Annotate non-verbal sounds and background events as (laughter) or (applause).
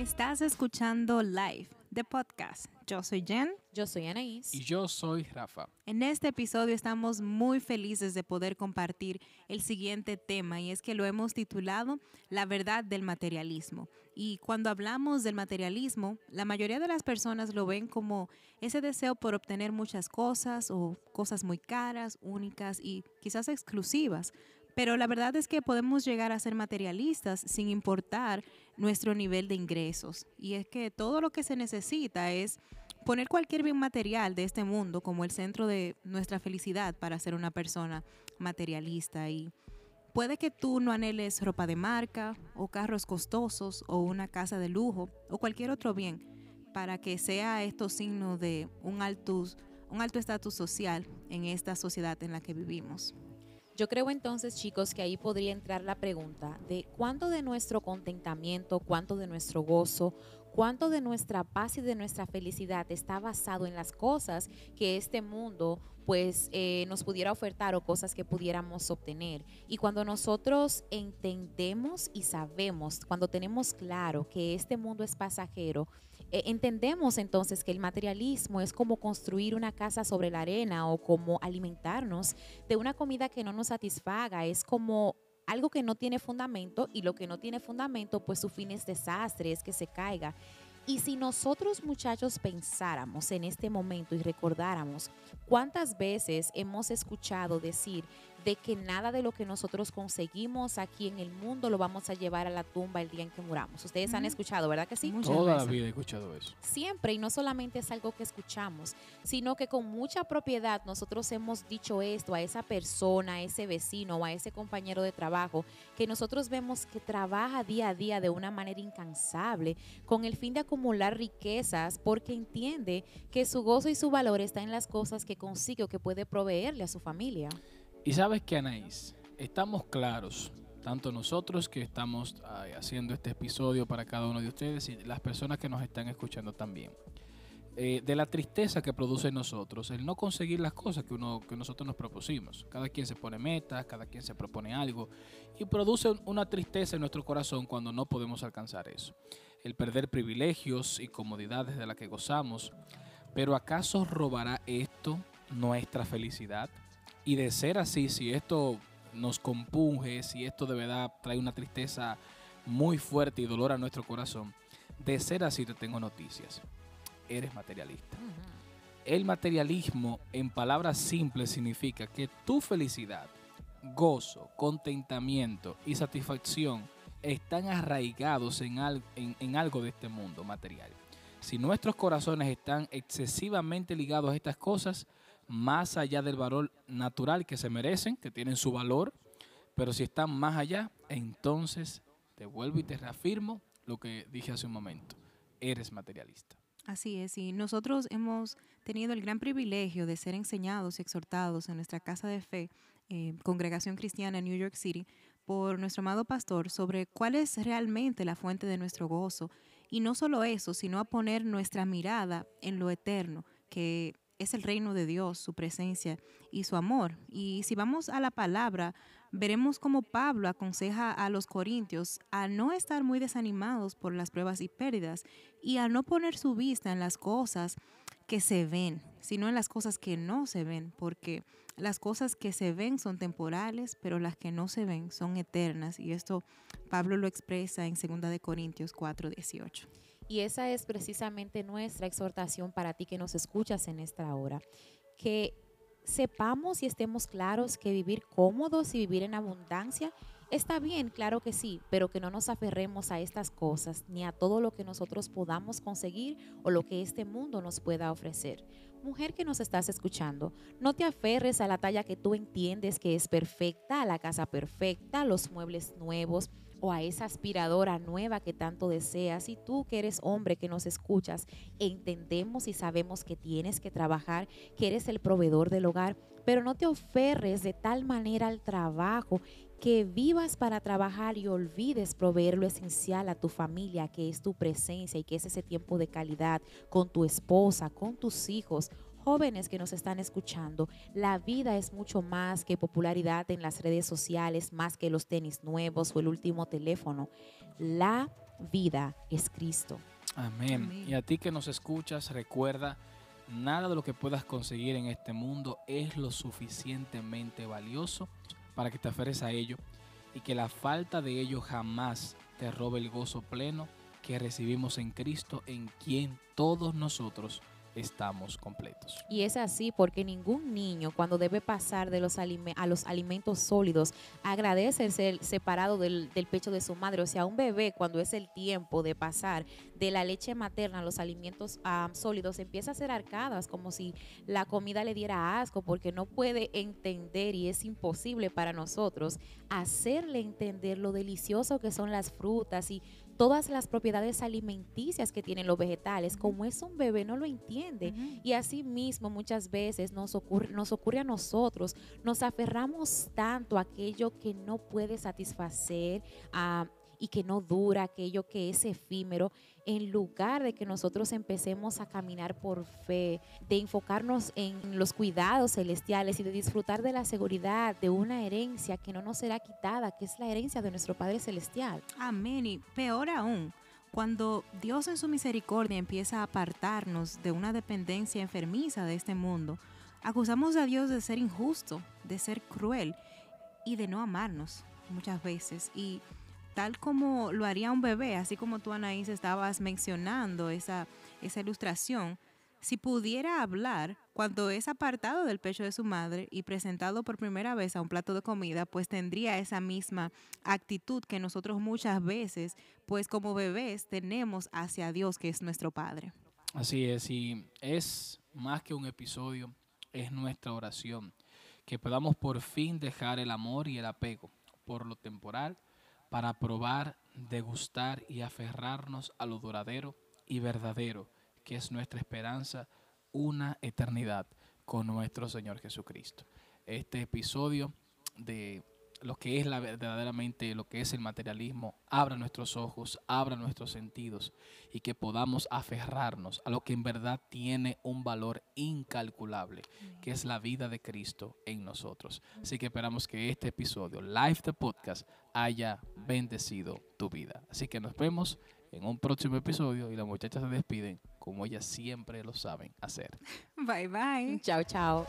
Estás escuchando Live, de podcast. Yo soy Jen. Yo soy Anaís. Y yo soy Rafa. En este episodio estamos muy felices de poder compartir el siguiente tema y es que lo hemos titulado La verdad del materialismo. Y cuando hablamos del materialismo, la mayoría de las personas lo ven como ese deseo por obtener muchas cosas o cosas muy caras, únicas y quizás exclusivas. Pero la verdad es que podemos llegar a ser materialistas sin importar nuestro nivel de ingresos. Y es que todo lo que se necesita es poner cualquier bien material de este mundo como el centro de nuestra felicidad para ser una persona materialista. Y puede que tú no anheles ropa de marca o carros costosos o una casa de lujo o cualquier otro bien para que sea esto signo de un alto un alto estatus social en esta sociedad en la que vivimos. Yo creo entonces, chicos, que ahí podría entrar la pregunta de cuánto de nuestro contentamiento, cuánto de nuestro gozo, cuánto de nuestra paz y de nuestra felicidad está basado en las cosas que este mundo pues eh, nos pudiera ofertar o cosas que pudiéramos obtener. Y cuando nosotros entendemos y sabemos, cuando tenemos claro que este mundo es pasajero, eh, entendemos entonces que el materialismo es como construir una casa sobre la arena o como alimentarnos de una comida que no nos satisfaga, es como algo que no tiene fundamento y lo que no tiene fundamento, pues su fin es desastre, es que se caiga. Y si nosotros muchachos pensáramos en este momento y recordáramos cuántas veces hemos escuchado decir de que nada de lo que nosotros conseguimos aquí en el mundo lo vamos a llevar a la tumba el día en que muramos. Ustedes han escuchado, ¿verdad que sí? Toda la vida he escuchado eso. Siempre, y no solamente es algo que escuchamos, sino que con mucha propiedad nosotros hemos dicho esto a esa persona, a ese vecino o a ese compañero de trabajo, que nosotros vemos que trabaja día a día de una manera incansable, con el fin de acumular riquezas, porque entiende que su gozo y su valor está en las cosas que consigue o que puede proveerle a su familia. Y sabes que, Anaís, estamos claros, tanto nosotros que estamos haciendo este episodio para cada uno de ustedes y las personas que nos están escuchando también, eh, de la tristeza que produce en nosotros el no conseguir las cosas que, uno, que nosotros nos propusimos. Cada quien se pone metas, cada quien se propone algo y produce una tristeza en nuestro corazón cuando no podemos alcanzar eso. El perder privilegios y comodidades de las que gozamos. Pero ¿acaso robará esto nuestra felicidad? Y de ser así, si esto nos compunge, si esto de verdad trae una tristeza muy fuerte y dolor a nuestro corazón, de ser así te tengo noticias. Eres materialista. El materialismo, en palabras simples, significa que tu felicidad, gozo, contentamiento y satisfacción están arraigados en, en algo de este mundo material. Si nuestros corazones están excesivamente ligados a estas cosas, más allá del valor natural que se merecen, que tienen su valor, pero si están más allá, entonces te vuelvo y te reafirmo lo que dije hace un momento, eres materialista. Así es, y nosotros hemos tenido el gran privilegio de ser enseñados y exhortados en nuestra casa de fe, eh, Congregación Cristiana en New York City, por nuestro amado pastor sobre cuál es realmente la fuente de nuestro gozo. Y no solo eso, sino a poner nuestra mirada en lo eterno, que es el reino de Dios, su presencia y su amor. Y si vamos a la palabra, veremos cómo Pablo aconseja a los corintios a no estar muy desanimados por las pruebas y pérdidas y a no poner su vista en las cosas que se ven, sino en las cosas que no se ven, porque las cosas que se ven son temporales, pero las que no se ven son eternas. Y esto Pablo lo expresa en 2 de Corintios 4, 18. Y esa es precisamente nuestra exhortación para ti que nos escuchas en esta hora, que sepamos y estemos claros que vivir cómodos y vivir en abundancia está bien, claro que sí, pero que no nos aferremos a estas cosas ni a todo lo que nosotros podamos conseguir o lo que este mundo nos pueda ofrecer. Mujer que nos estás escuchando, no te aferres a la talla que tú entiendes que es perfecta, a la casa perfecta, los muebles nuevos, o a esa aspiradora nueva que tanto deseas. Y tú que eres hombre que nos escuchas, entendemos y sabemos que tienes que trabajar, que eres el proveedor del hogar, pero no te oferres de tal manera al trabajo que vivas para trabajar y olvides proveer lo esencial a tu familia, que es tu presencia y que es ese tiempo de calidad con tu esposa, con tus hijos jóvenes que nos están escuchando, la vida es mucho más que popularidad en las redes sociales, más que los tenis nuevos o el último teléfono. La vida es Cristo. Amén. Amén. Y a ti que nos escuchas, recuerda, nada de lo que puedas conseguir en este mundo es lo suficientemente valioso para que te aferres a ello y que la falta de ello jamás te robe el gozo pleno que recibimos en Cristo, en quien todos nosotros estamos completos. Y es así porque ningún niño cuando debe pasar de los a los alimentos sólidos agradece ser separado del, del pecho de su madre. O sea, un bebé cuando es el tiempo de pasar de la leche materna a los alimentos ah, sólidos empieza a hacer arcadas como si la comida le diera asco porque no puede entender y es imposible para nosotros hacerle entender lo delicioso que son las frutas y todas las propiedades alimenticias que tienen los vegetales. Como es un bebé, no lo entiende. Y así mismo muchas veces nos ocurre, nos ocurre a nosotros, nos aferramos tanto a aquello que no puede satisfacer y que no dura, aquello que es efímero, en lugar de que nosotros empecemos a caminar por fe, de enfocarnos en los cuidados celestiales y de disfrutar de la seguridad de una herencia que no nos será quitada, que es la herencia de nuestro Padre Celestial. Amén. Y peor aún, cuando Dios en su misericordia empieza a apartarnos de una dependencia enfermiza de este mundo, acusamos a Dios de ser injusto, de ser cruel y de no amarnos muchas veces. Y tal como lo haría un bebé, así como tú, Anaís, estabas mencionando esa, esa ilustración, si pudiera hablar cuando es apartado del pecho de su madre y presentado por primera vez a un plato de comida, pues tendría esa misma actitud que nosotros muchas veces, pues como bebés, tenemos hacia Dios, que es nuestro Padre. Así es, y es más que un episodio, es nuestra oración, que podamos por fin dejar el amor y el apego por lo temporal para probar, degustar y aferrarnos a lo duradero y verdadero, que es nuestra esperanza, una eternidad con nuestro Señor Jesucristo. Este episodio de lo que es la, verdaderamente lo que es el materialismo, abra nuestros ojos, abra nuestros sentidos y que podamos aferrarnos a lo que en verdad tiene un valor incalculable, que es la vida de Cristo en nosotros. Así que esperamos que este episodio, Live the Podcast, haya bendecido tu vida. Así que nos vemos en un próximo episodio y las muchachas se despiden como ellas siempre lo saben hacer. (laughs) Bye bye. Chao, chao.